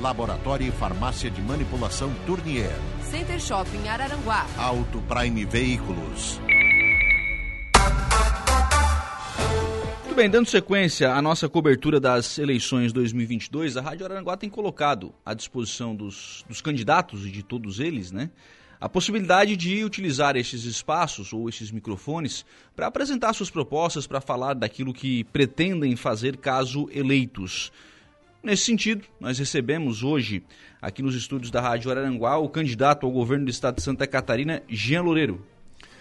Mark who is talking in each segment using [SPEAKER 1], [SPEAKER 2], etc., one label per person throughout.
[SPEAKER 1] Laboratório e Farmácia de Manipulação Tournier.
[SPEAKER 2] Center Shopping Araranguá.
[SPEAKER 1] Auto Prime Veículos.
[SPEAKER 3] Muito bem, dando sequência à nossa cobertura das eleições 2022, a Rádio Aranguá tem colocado à disposição dos, dos candidatos e de todos eles, né, a possibilidade de utilizar esses espaços ou esses microfones para apresentar suas propostas, para falar daquilo que pretendem fazer caso eleitos. Nesse sentido, nós recebemos hoje, aqui nos estúdios da Rádio Araranguá, o candidato ao governo do estado de Santa Catarina, Jean Loureiro.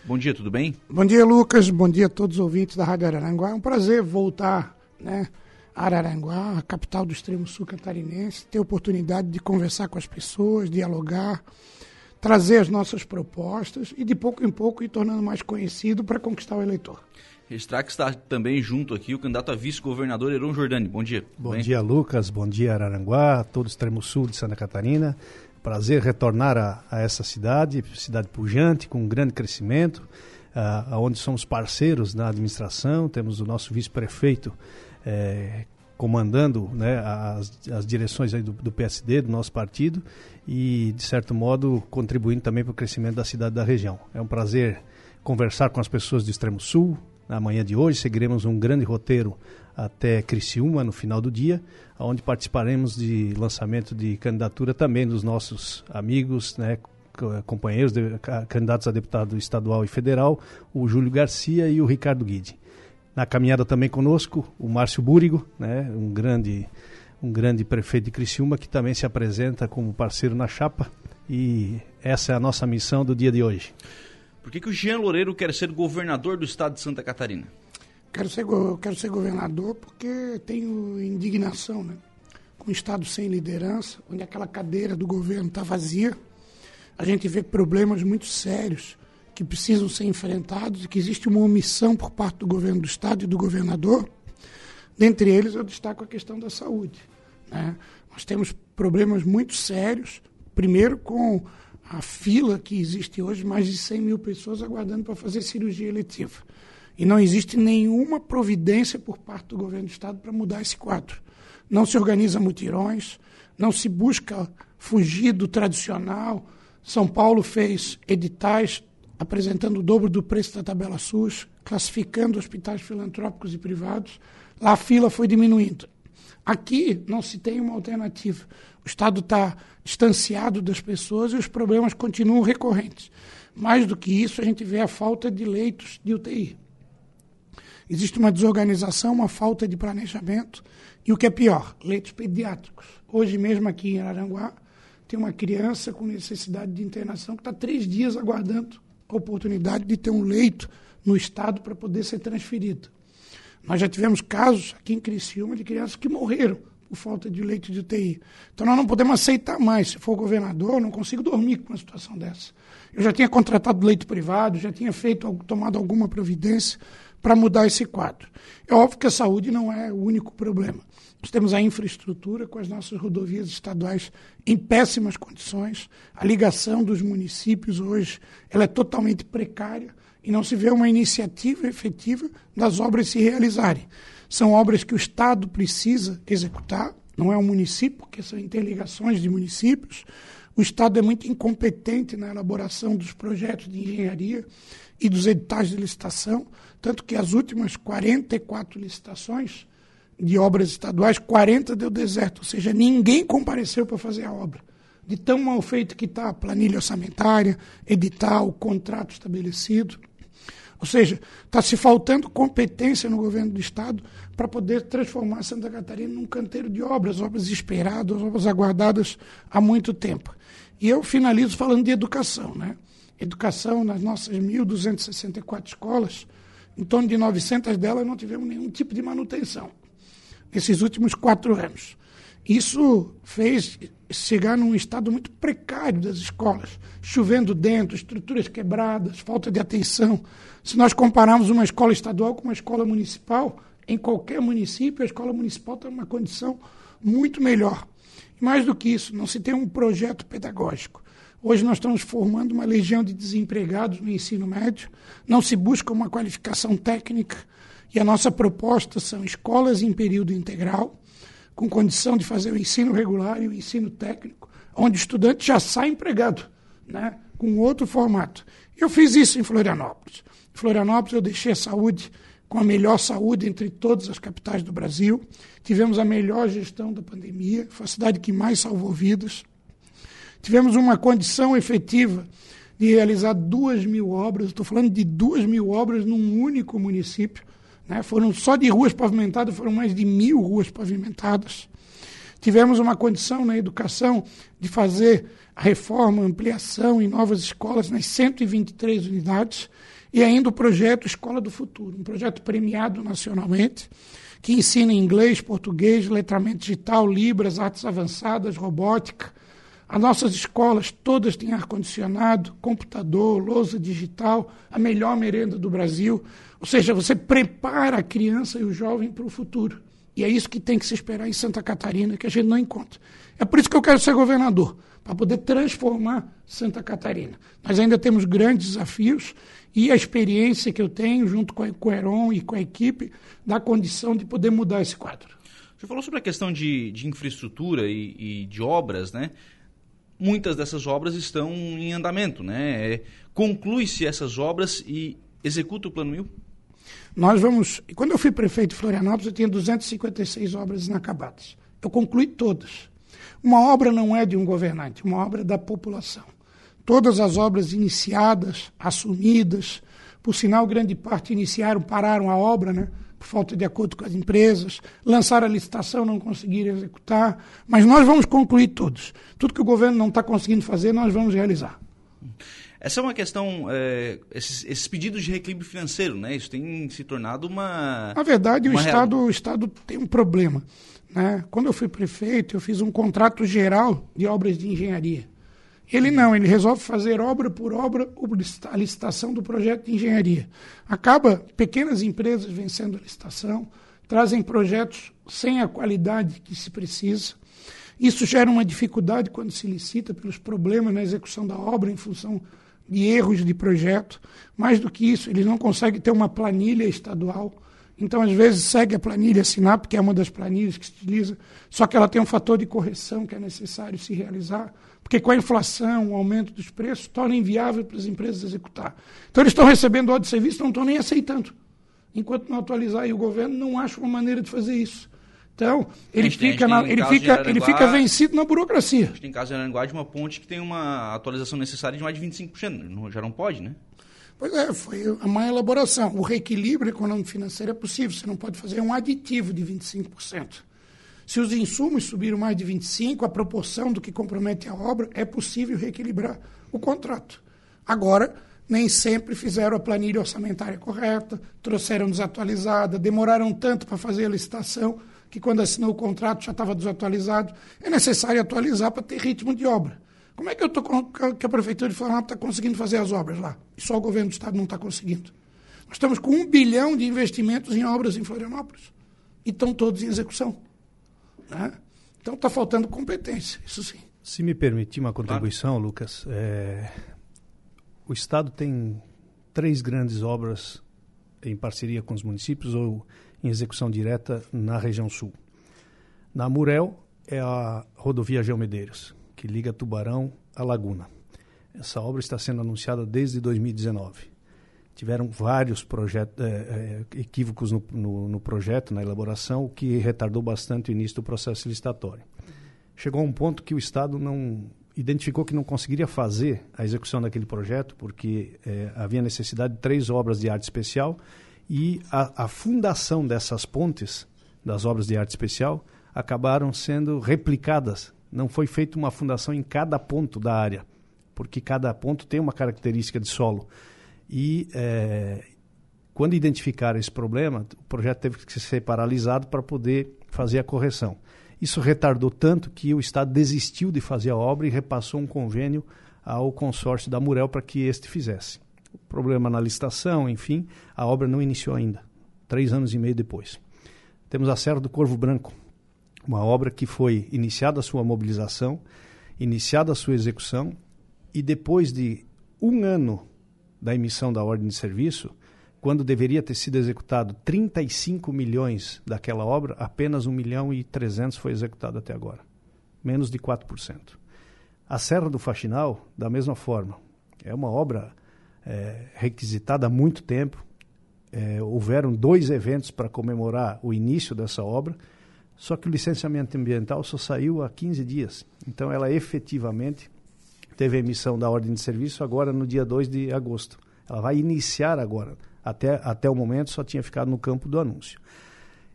[SPEAKER 3] Bom dia, tudo bem?
[SPEAKER 4] Bom dia, Lucas. Bom dia a todos os ouvintes da Rádio Araranguá. É um prazer voltar né, a Araranguá, a capital do extremo sul catarinense, ter a oportunidade de conversar com as pessoas, dialogar, trazer as nossas propostas e de pouco em pouco ir tornando mais conhecido para conquistar o eleitor.
[SPEAKER 3] Registrar que está também junto aqui o candidato a vice-governador Heron Jordani. Bom dia.
[SPEAKER 5] Bom dia, Lucas. Bom dia, Araranguá, todo o extremo sul de Santa Catarina. Prazer retornar a, a essa cidade, cidade pujante, com um grande crescimento, uh, onde somos parceiros na administração, temos o nosso vice-prefeito eh, comandando né, as, as direções do, do, PSD, do nosso partido, e, de certo modo, contribuindo também para o crescimento da cidade da região. É um prazer conversar com as pessoas do Extremo Sul. Na manhã de hoje, seguiremos um grande roteiro até Criciúma no final do dia, onde participaremos de lançamento de candidatura também dos nossos amigos, né, companheiros, de, candidatos a deputado estadual e federal, o Júlio Garcia e o Ricardo Guide. Na caminhada também conosco, o Márcio Búrigo, né, um grande um grande prefeito de Criciúma que também se apresenta como parceiro na chapa e essa é a nossa missão do dia de hoje.
[SPEAKER 3] Por que, que o Jean Loureiro quer ser governador do estado de Santa Catarina?
[SPEAKER 4] Quero ser, quero ser governador porque tenho indignação, né? Com um Estado sem liderança, onde aquela cadeira do governo está vazia, a gente vê problemas muito sérios que precisam ser enfrentados e que existe uma omissão por parte do governo do Estado e do governador. Dentre eles, eu destaco a questão da saúde. Né? Nós temos problemas muito sérios, primeiro com a fila que existe hoje, mais de 100 mil pessoas aguardando para fazer cirurgia eletiva. E não existe nenhuma providência por parte do governo do Estado para mudar esse quadro. Não se organiza mutirões, não se busca fugir do tradicional. São Paulo fez editais apresentando o dobro do preço da tabela SUS, classificando hospitais filantrópicos e privados. Lá a fila foi diminuindo. Aqui não se tem uma alternativa. O Estado está distanciado das pessoas e os problemas continuam recorrentes. Mais do que isso, a gente vê a falta de leitos de UTI. Existe uma desorganização, uma falta de planejamento e o que é pior, leitos pediátricos. Hoje mesmo aqui em Aranguá tem uma criança com necessidade de internação que está três dias aguardando a oportunidade de ter um leito no estado para poder ser transferido. Nós já tivemos casos aqui em Criciúma de crianças que morreram por falta de leito de UTI. Então nós não podemos aceitar mais. Se for governador, eu não consigo dormir com uma situação dessa. Eu já tinha contratado leito privado, já tinha feito, tomado alguma providência para mudar esse quadro. É óbvio que a saúde não é o único problema. Nós temos a infraestrutura com as nossas rodovias estaduais em péssimas condições. A ligação dos municípios hoje ela é totalmente precária e não se vê uma iniciativa efetiva das obras se realizarem. São obras que o Estado precisa executar, não é o município, porque são interligações de municípios. O Estado é muito incompetente na elaboração dos projetos de engenharia e dos editais de licitação, tanto que as últimas 44 licitações de obras estaduais, 40 deu deserto, ou seja, ninguém compareceu para fazer a obra. De tão mal feito que está a planilha orçamentária, edital, contrato estabelecido. Ou seja, está se faltando competência no governo do Estado para poder transformar Santa Catarina num canteiro de obras, obras esperadas, obras aguardadas há muito tempo. E eu finalizo falando de educação. Né? educação nas nossas 1.264 escolas, em torno de 900 delas não tivemos nenhum tipo de manutenção nesses últimos quatro anos. Isso fez chegar num estado muito precário das escolas, chovendo dentro, estruturas quebradas, falta de atenção. Se nós compararmos uma escola estadual com uma escola municipal, em qualquer município, a escola municipal está numa condição muito melhor. Mais do que isso, não se tem um projeto pedagógico. Hoje nós estamos formando uma legião de desempregados no ensino médio, não se busca uma qualificação técnica, e a nossa proposta são escolas em período integral, com condição de fazer o ensino regular e o ensino técnico, onde o estudante já sai empregado, né, com outro formato. Eu fiz isso em Florianópolis. Em Florianópolis eu deixei a saúde com a melhor saúde entre todas as capitais do Brasil. Tivemos a melhor gestão da pandemia, foi a cidade que mais salvou vidas. Tivemos uma condição efetiva de realizar duas mil obras, estou falando de duas mil obras num único município. Né? Foram só de ruas pavimentadas, foram mais de mil ruas pavimentadas. Tivemos uma condição na educação de fazer reforma, ampliação em novas escolas nas 123 unidades e ainda o projeto Escola do Futuro, um projeto premiado nacionalmente, que ensina inglês, português, letramento digital, libras, artes avançadas, robótica. As nossas escolas todas têm ar-condicionado, computador, lousa digital, a melhor merenda do Brasil. Ou seja, você prepara a criança e o jovem para o futuro. E é isso que tem que se esperar em Santa Catarina, que a gente não encontra. É por isso que eu quero ser governador, para poder transformar Santa Catarina. Nós ainda temos grandes desafios e a experiência que eu tenho, junto com, o Heron e com a equipe, dá condição de poder mudar esse quadro.
[SPEAKER 3] Você falou sobre a questão de, de infraestrutura e, e, de obras, né? Muitas dessas obras estão em andamento, né? É, Conclui-se essas obras e executa o Plano Mil?
[SPEAKER 4] Nós vamos. Quando eu fui prefeito de Florianópolis, eu tinha 256 obras inacabadas. Eu concluí todas. Uma obra não é de um governante, uma obra é da população todas as obras iniciadas, assumidas, por sinal, grande parte iniciaram, pararam a obra, né? Por falta de acordo com as empresas, lançaram a licitação, não conseguiram executar, mas nós vamos concluir todos. Tudo que o governo não está conseguindo fazer, nós vamos realizar.
[SPEAKER 3] Essa é uma questão, é, esses, esses, pedidos de reequilíbrio financeiro, né? Isso tem se tornado uma.
[SPEAKER 4] Na verdade, uma o, Estado, o Estado tem um problema. Né? Quando eu fui prefeito, eu fiz um contrato geral de obras de engenharia. Ele não, ele resolve fazer obra por obra a licitação do projeto de engenharia. Acaba pequenas empresas vencendo a licitação, trazem projetos sem a qualidade que se precisa. Isso gera uma dificuldade quando se licita pelos problemas na execução da obra em função de erros de projeto. Mais do que isso, eles não conseguem ter uma planilha estadual. Então, às vezes, segue a planilha SINAP, que é uma das planilhas que se utiliza, só que ela tem um fator de correção que é necessário se realizar porque com a inflação, o aumento dos preços, torna inviável para as empresas executar. Então eles estão recebendo ordem de serviço, não estão nem aceitando. Enquanto não atualizar, e o governo não acha uma maneira de fazer isso. Então, ele, fica, na, ele, fica, ele fica vencido na burocracia. A
[SPEAKER 3] gente tem caso de Aranguá de uma ponte que tem uma atualização necessária de mais de 25%. Já não pode, né?
[SPEAKER 4] Pois é, foi a má elaboração. O reequilíbrio econômico-financeiro é possível, você não pode fazer um aditivo de 25%. Se os insumos subiram mais de 25, a proporção do que compromete a obra, é possível reequilibrar o contrato. Agora, nem sempre fizeram a planilha orçamentária correta, trouxeram desatualizada, demoraram tanto para fazer a licitação que quando assinou o contrato já estava desatualizado. É necessário atualizar para ter ritmo de obra. Como é que eu tô que a prefeitura de Florianópolis está conseguindo fazer as obras lá? E só o governo do estado não está conseguindo. Nós estamos com um bilhão de investimentos em obras em Florianópolis e estão todos em execução. Né? Então está faltando competência, isso sim.
[SPEAKER 5] Se me permitir uma contribuição, claro. Lucas, é... o Estado tem três grandes obras em parceria com os municípios ou em execução direta na região sul. Na Murel é a rodovia Geomedeiros, que liga Tubarão à Laguna. Essa obra está sendo anunciada desde 2019 tiveram vários projetos, é, é, equívocos no, no, no, projeto, na elaboração, o que retardou bastante o início do processo licitatório. Chegou a um ponto que o Estado não identificou que não conseguiria fazer a execução daquele projeto, porque é, havia necessidade de três obras de arte especial e a, a fundação dessas pontes, das obras de arte especial, acabaram sendo replicadas. Não foi feita uma fundação em cada ponto da área, porque cada ponto tem uma característica de solo. E é, quando identificaram esse problema, o projeto teve que ser paralisado para poder fazer a correção. Isso retardou tanto que o Estado desistiu de fazer a obra e repassou um convênio ao consórcio da Murel para que este fizesse. Problema na licitação, enfim, a obra não iniciou ainda, três anos e meio depois. Temos a Serra do Corvo Branco, uma obra que foi iniciada a sua mobilização, iniciada a sua execução, e depois de um ano da emissão da ordem de serviço, quando deveria ter sido executado 35 milhões daquela obra, apenas 1 milhão e 300 foi executado até agora. Menos de 4%. A Serra do Faxinal, da mesma forma, é uma obra é, requisitada há muito tempo. É, houveram dois eventos para comemorar o início dessa obra, só que o licenciamento ambiental só saiu há 15 dias. Então, ela efetivamente teve a emissão da ordem de serviço agora no dia 2 de agosto. Ela vai iniciar agora. Até, até o momento só tinha ficado no campo do anúncio.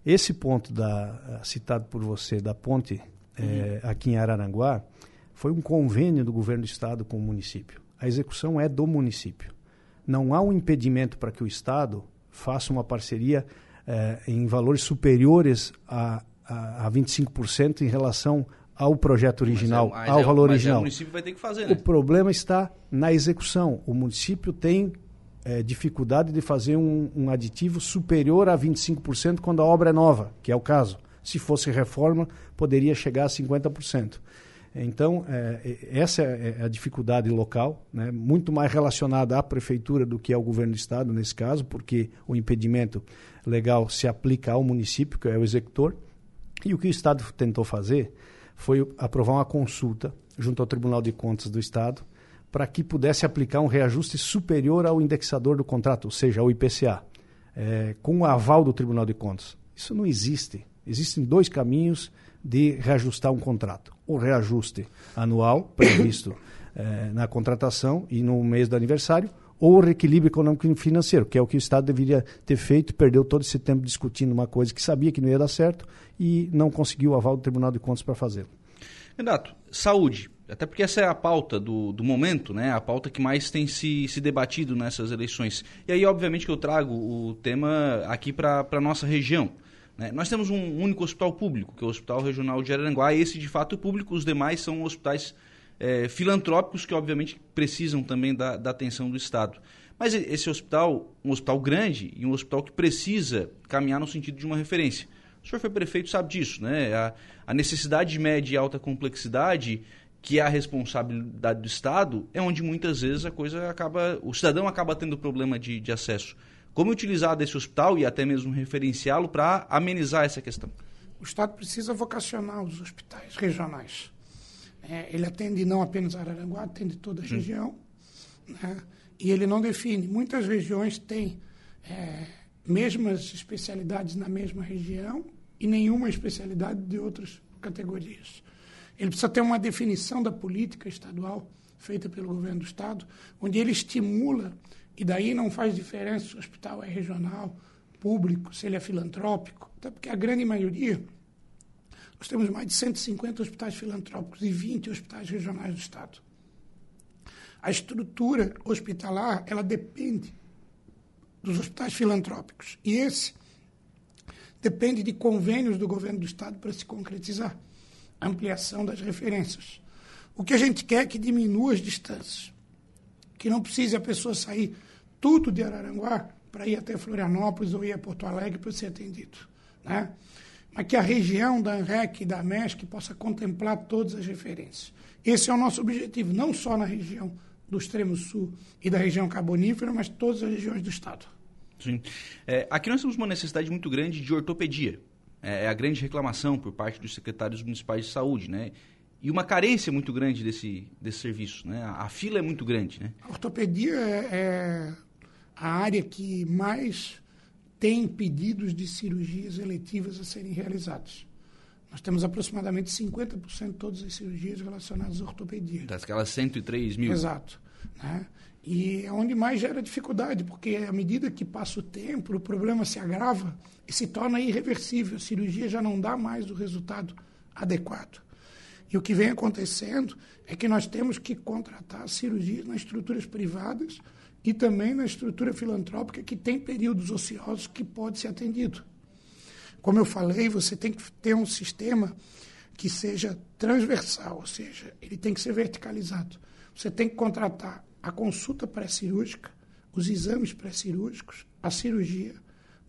[SPEAKER 5] Esse ponto da, citado por você da ponte uhum. é, aqui em Araranguá foi um convênio do governo do estado com o município. A execução é do município. Não há um impedimento para que o estado faça uma parceria é, em valores superiores a, a, a 25% em relação ao projeto original,
[SPEAKER 3] mas
[SPEAKER 5] é, mas ao
[SPEAKER 3] é,
[SPEAKER 5] valor
[SPEAKER 3] mas
[SPEAKER 5] original. É
[SPEAKER 3] o município vai ter que fazer, né?
[SPEAKER 5] O problema está na execução. O município tem é, dificuldade de fazer um, um, aditivo superior a 25% quando a obra é nova, que é o caso. Se fosse reforma, poderia chegar a 50%. Então, é, essa é a dificuldade local, né? muito mais relacionada à prefeitura do que ao governo do estado, nesse caso, porque o impedimento legal se aplica ao município, que é o executor. E o que o estado tentou fazer foi aprovar uma consulta junto ao Tribunal de Contas do Estado para que pudesse aplicar um reajuste superior ao indexador do contrato, ou seja, ao IPCA, é, com o aval do Tribunal de Contas. Isso não existe. Existem dois caminhos de reajustar um contrato: o reajuste anual, previsto é, na contratação e no mês do aniversário, ou o reequilíbrio econômico e financeiro, que é o que o Estado deveria ter feito, perdeu todo esse tempo discutindo uma coisa que sabia que não ia dar certo e não conseguiu o aval do Tribunal de Contas para fazê-lo.
[SPEAKER 3] Renato, saúde. Até porque essa é a pauta do, do momento, né? A pauta que mais tem se, se debatido nessas eleições. E aí, obviamente, que eu trago o tema aqui para a nossa região. Né? Nós temos um único hospital público, que é o Hospital Regional de Araranguá. Esse, de fato, é público. Os demais são hospitais é, filantrópicos que, obviamente, precisam também da, da atenção do Estado. Mas esse hospital, um hospital grande e um hospital que precisa caminhar no sentido de uma referência. O senhor foi prefeito, sabe disso, né? A, a necessidade de média e alta complexidade, que é a responsabilidade do Estado, é onde muitas vezes a coisa acaba. O cidadão acaba tendo problema de, de acesso. Como utilizar desse hospital e até mesmo referenciá-lo para amenizar essa questão?
[SPEAKER 4] O Estado precisa vocacionar os hospitais regionais. É, ele atende não apenas Araranguá, atende toda a hum. região. Né? E ele não define. Muitas regiões têm é, mesmas especialidades na mesma região e nenhuma especialidade de outras categorias. Ele precisa ter uma definição da política estadual feita pelo governo do estado, onde ele estimula e daí não faz diferença se o hospital é regional, público, se ele é filantrópico, até porque a grande maioria nós temos mais de 150 hospitais filantrópicos e 20 hospitais regionais do estado. A estrutura hospitalar, ela depende dos hospitais filantrópicos. E esse depende de convênios do governo do estado para se concretizar a ampliação das referências. O que a gente quer é que diminua as distâncias, que não precise a pessoa sair tudo de Araranguá para ir até Florianópolis ou ir a Porto Alegre para ser atendido, né? Mas que a região da ANREC e da MESC possa contemplar todas as referências. Esse é o nosso objetivo, não só na região do extremo sul e da região carbonífera, mas todas as regiões do estado.
[SPEAKER 3] Sim. É, aqui nós temos uma necessidade muito grande de ortopedia. É, é a grande reclamação por parte dos secretários municipais de saúde, né? E uma carência muito grande desse, desse serviço, né? A, a fila é muito grande, né?
[SPEAKER 4] A ortopedia é, é a área que mais tem pedidos de cirurgias eletivas a serem realizadas. Nós temos aproximadamente 50% de todas as cirurgias relacionadas à ortopedia.
[SPEAKER 3] Das 103 mil.
[SPEAKER 4] Exato. Né? E é onde mais gera dificuldade, porque à medida que passa o tempo, o problema se agrava e se torna irreversível. A cirurgia já não dá mais o resultado adequado. E o que vem acontecendo é que nós temos que contratar cirurgias nas estruturas privadas e também na estrutura filantrópica que tem períodos ociosos que pode ser atendido. Como eu falei, você tem que ter um sistema que seja transversal, ou seja, ele tem que ser verticalizado. Você tem que contratar a consulta pré-cirúrgica, os exames pré-cirúrgicos, a cirurgia,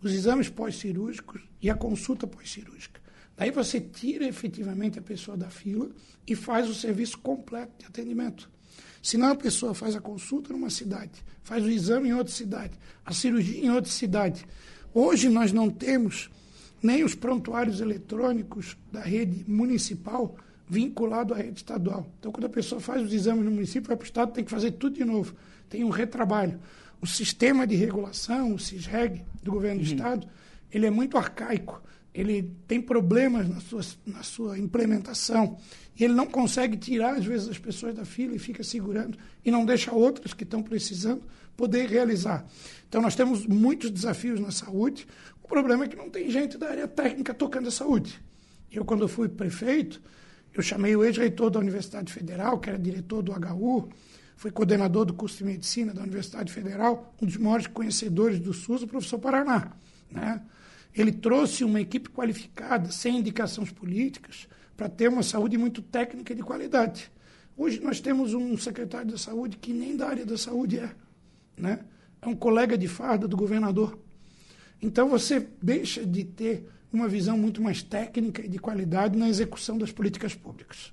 [SPEAKER 4] os exames pós-cirúrgicos e a consulta pós-cirúrgica. Daí você tira efetivamente a pessoa da fila e faz o serviço completo de atendimento. Senão a pessoa faz a consulta numa cidade, faz o exame em outra cidade, a cirurgia em outra cidade. Hoje nós não temos nem os prontuários eletrônicos da rede municipal vinculado à rede estadual. Então, quando a pessoa faz os exames no município, vai para o Estado, tem que fazer tudo de novo. Tem um retrabalho. O sistema de regulação, o CISREG, do governo do uhum. Estado, ele é muito arcaico. Ele tem problemas na sua, na sua implementação. E ele não consegue tirar, às vezes, as pessoas da fila e fica segurando e não deixa outras que estão precisando poder realizar. Então, nós temos muitos desafios na saúde. O problema é que não tem gente da área técnica tocando a saúde. Eu, quando fui prefeito, eu chamei o ex-reitor da Universidade Federal, que era diretor do HU, foi coordenador do curso de medicina da Universidade Federal, um dos maiores conhecedores do SUS, o professor Paraná. Né? Ele trouxe uma equipe qualificada, sem indicações políticas, para ter uma saúde muito técnica e de qualidade. Hoje nós temos um secretário da saúde que nem da área da saúde é. Né? É um colega de farda do governador. Então você deixa de ter uma visão muito mais técnica e de qualidade na execução das políticas públicas.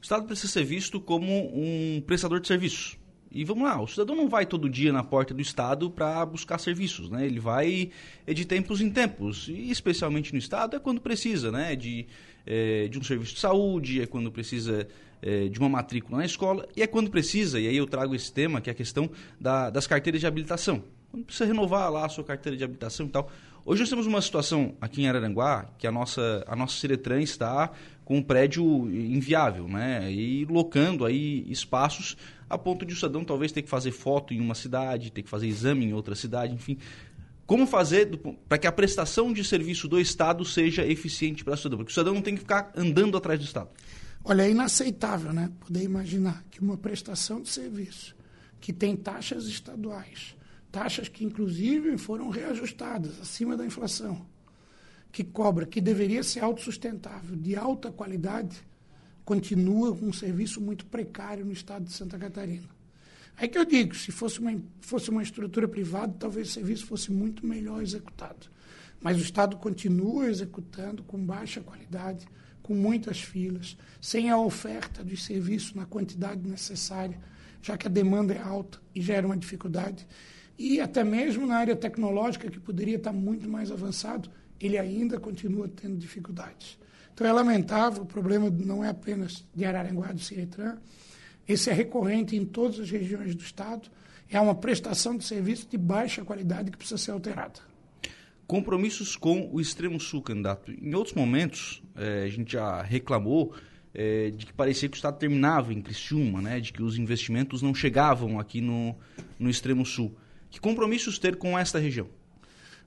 [SPEAKER 3] O Estado precisa ser visto como um prestador de serviços. E vamos lá, o cidadão não vai todo dia na porta do Estado para buscar serviços, né? Ele vai de tempos em tempos, e especialmente no Estado é quando precisa, né? De, é, de um serviço de saúde, é quando precisa é, de uma matrícula na escola, e é quando precisa, e aí eu trago esse tema, que é a questão da, das carteiras de habilitação. Quando precisa renovar lá a sua carteira de habilitação e tal. Hoje nós temos uma situação aqui em Araranguá que a nossa, a nossa Ciretran está com um prédio inviável, né? E locando aí espaços a ponto de o cidadão talvez ter que fazer foto em uma cidade, ter que fazer exame em outra cidade, enfim. Como fazer para que a prestação de serviço do Estado seja eficiente para o cidadão? Porque o cidadão não tem que ficar andando atrás do Estado.
[SPEAKER 4] Olha, é inaceitável, né? Poder imaginar que uma prestação de serviço que tem taxas estaduais, taxas que inclusive foram reajustadas acima da inflação, que cobra, que deveria ser autossustentável, de alta qualidade, continua com um serviço muito precário no estado de Santa Catarina. Aí que eu digo, se fosse uma, fosse uma estrutura privada, talvez o serviço fosse muito melhor executado. Mas o Estado continua executando com baixa qualidade, com muitas filas, sem a oferta de serviço na quantidade necessária, já que a demanda é alta e gera uma dificuldade e até mesmo na área tecnológica, que poderia estar muito mais avançado, ele ainda continua tendo dificuldades. Então é lamentável, o problema não é apenas de Araranguá do Ciretran, esse é recorrente em todas as regiões do Estado, é uma prestação de serviço de baixa qualidade que precisa ser alterada.
[SPEAKER 3] Compromissos com o extremo sul, candidato. Em outros momentos, é, a gente já reclamou é, de que parecia que o Estado terminava em Criciúma, né, de que os investimentos não chegavam aqui no, no extremo sul. Que compromissos ter com esta região?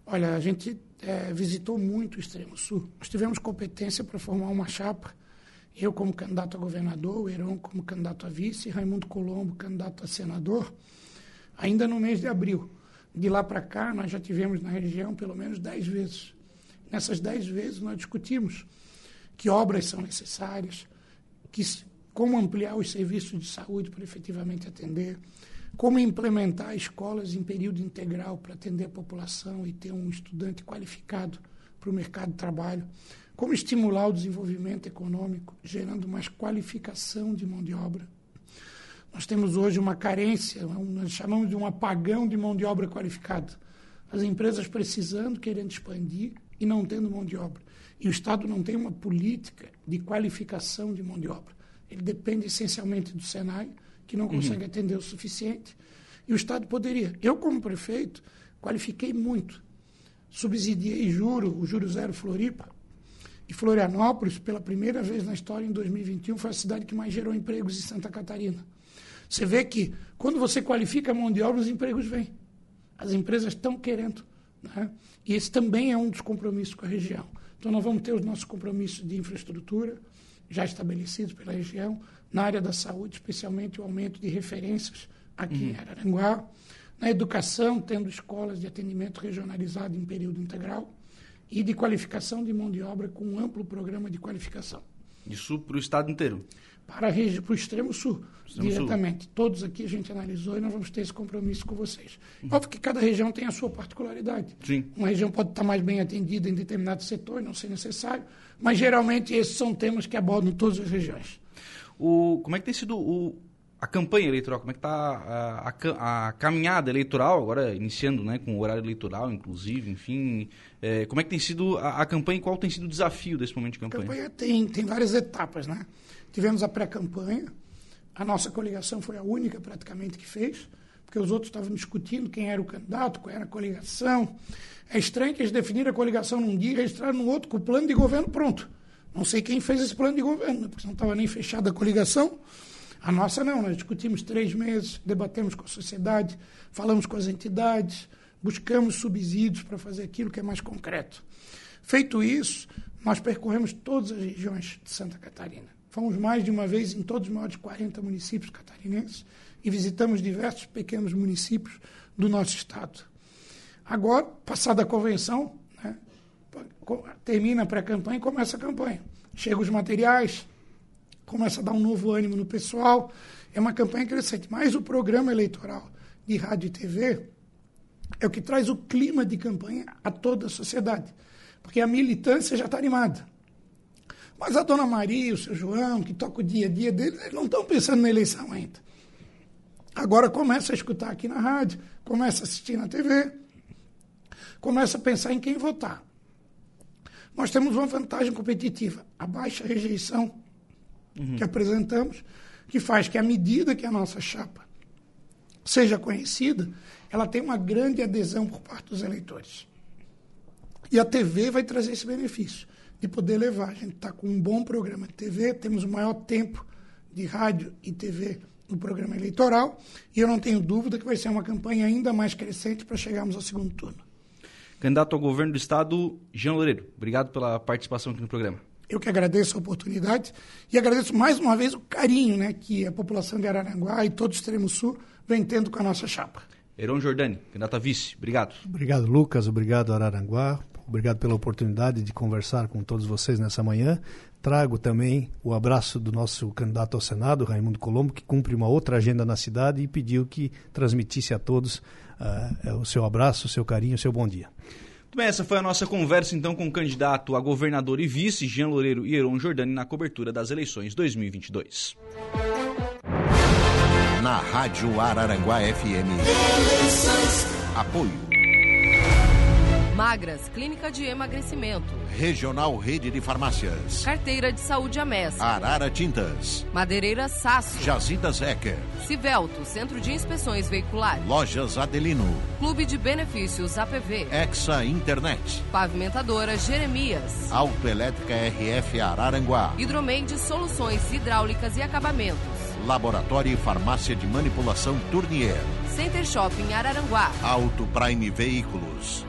[SPEAKER 4] Olha, a gente é, visitou muito o Extremo Sul. Nós tivemos competência para formar uma chapa. Eu como candidato a governador, o Heron como candidato a vice, Raimundo Colombo candidato a senador, ainda no mês de abril. De lá para cá, nós já tivemos na região pelo menos dez vezes. Nessas dez vezes, nós discutimos que obras são necessárias, que, como ampliar os serviços de saúde para efetivamente atender, como implementar escolas em período integral para atender a população e ter um estudante qualificado para o mercado de trabalho, como estimular o desenvolvimento econômico, gerando mais qualificação de mão de obra. Nós temos hoje uma carência, nós chamamos de um apagão de mão de obra qualificada. As empresas precisando, querendo expandir e não tendo mão de obra. E o Estado não tem uma política de qualificação de mão de obra. Ele depende essencialmente do Senai, que não consegue uhum. atender o suficiente. E o Estado poderia. Eu, como prefeito, qualifiquei muito. Subsidiei juro, o juro zero Floripa. E Florianópolis, pela primeira vez na história, em 2021, foi a cidade que mais gerou empregos em Santa Catarina. Você vê que, quando você qualifica a mão de obra, os empregos vêm. As empresas estão querendo. Né? E esse também é um dos compromissos com a região. Então, nós vamos ter os nossos compromissos de infraestrutura, já estabelecidos pela região, na área da saúde, especialmente o aumento de referências aqui uhum. em Araranguá, na educação, tendo escolas de atendimento regionalizado em período integral e de qualificação de mão de obra com um amplo programa de qualificação.
[SPEAKER 3] Isso para o estado inteiro?
[SPEAKER 4] Para, para o extremo sul, extremo diretamente. Sul. Todos aqui a gente analisou e nós vamos ter esse compromisso com vocês. Uhum. Óbvio que cada região tem a sua particularidade.
[SPEAKER 3] Sim.
[SPEAKER 4] Uma região pode estar mais bem atendida em determinado setor e não ser necessário, mas geralmente esses são temas que abordam todas as regiões.
[SPEAKER 3] O, como é que tem sido o, a campanha eleitoral, como é que está a, a, a, caminhada eleitoral, agora iniciando né, com o horário eleitoral, inclusive, enfim, é, como é que tem sido a, a, campanha e qual tem sido o desafio desse momento de campanha?
[SPEAKER 4] A campanha tem, tem várias etapas, né? Tivemos a pré-campanha, a nossa coligação foi a única praticamente que fez, porque os outros estavam discutindo quem era o candidato, qual era a coligação. É estranho que eles definiram a coligação num dia e registraram no outro com o plano de governo pronto. Não sei quem fez esse plano de governo, porque não estava nem fechada a coligação. A nossa não, nós discutimos três meses, debatemos com a sociedade, falamos com as entidades, buscamos subsídios para fazer aquilo que é mais concreto. Feito isso, nós percorremos todas as regiões de Santa Catarina. Fomos mais de uma vez em todos os maiores de 40 municípios catarinenses e visitamos diversos pequenos municípios do nosso estado. Agora, passada a convenção, né, termina a pré-campanha e começa a campanha. Chegam os materiais, começa a dar um novo ânimo no pessoal. É uma campanha crescente. Mas o programa eleitoral de rádio e TV é o que traz o clima de campanha a toda a sociedade. Porque a militância já está animada. Mas a dona Maria, o seu João, que toca o dia a dia deles, eles não estão pensando na eleição ainda. Agora começa a escutar aqui na rádio, começa a assistir na TV, começa a pensar em quem votar. Nós temos uma vantagem competitiva, a baixa rejeição uhum. que apresentamos, que faz que, à medida que a nossa chapa seja conhecida, ela tem uma grande adesão por parte dos eleitores. E a TV vai trazer esse benefício de poder levar. A gente está com um bom programa de TV, temos o maior tempo de rádio e TV no programa eleitoral, e eu não tenho dúvida que vai ser uma campanha ainda mais crescente para chegarmos ao segundo turno.
[SPEAKER 3] Candidato ao governo do Estado, Jean Loureiro, obrigado pela participação aqui no programa.
[SPEAKER 4] Eu que agradeço a oportunidade e agradeço mais uma vez o carinho né, que a população de Araranguá e todo o extremo sul vem tendo com a nossa chapa.
[SPEAKER 3] Heron Jordani, candidato a vice, obrigado.
[SPEAKER 5] Obrigado, Lucas, obrigado, Araranguá, obrigado pela oportunidade de conversar com todos vocês nessa manhã. Trago também o abraço do nosso candidato ao Senado, Raimundo Colombo, que cumpre uma outra agenda na cidade e pediu que transmitisse a todos uh, o seu abraço, o seu carinho, o seu bom dia.
[SPEAKER 3] Muito bem, essa foi a nossa conversa então com o candidato a governador e vice, Jean Loureiro e Heron Jordani, na cobertura das eleições 2022.
[SPEAKER 1] Na Rádio Araranguá FM. Apoio.
[SPEAKER 2] Magras, Clínica de Emagrecimento.
[SPEAKER 1] Regional Rede de Farmácias.
[SPEAKER 2] Carteira de Saúde Amés.
[SPEAKER 1] Arara Tintas.
[SPEAKER 2] Madeireira Sasso.
[SPEAKER 1] Jazidas Ecker.
[SPEAKER 2] Civelto, Centro de Inspeções Veiculares.
[SPEAKER 1] Lojas Adelino.
[SPEAKER 2] Clube de Benefícios APV.
[SPEAKER 1] Exa Internet.
[SPEAKER 2] Pavimentadora Jeremias.
[SPEAKER 1] Autoelétrica RF Araranguá.
[SPEAKER 2] Hidromeide Soluções Hidráulicas e Acabamentos.
[SPEAKER 1] Laboratório e Farmácia de Manipulação Tournier.
[SPEAKER 2] Center Shopping Araranguá.
[SPEAKER 1] Auto Prime Veículos.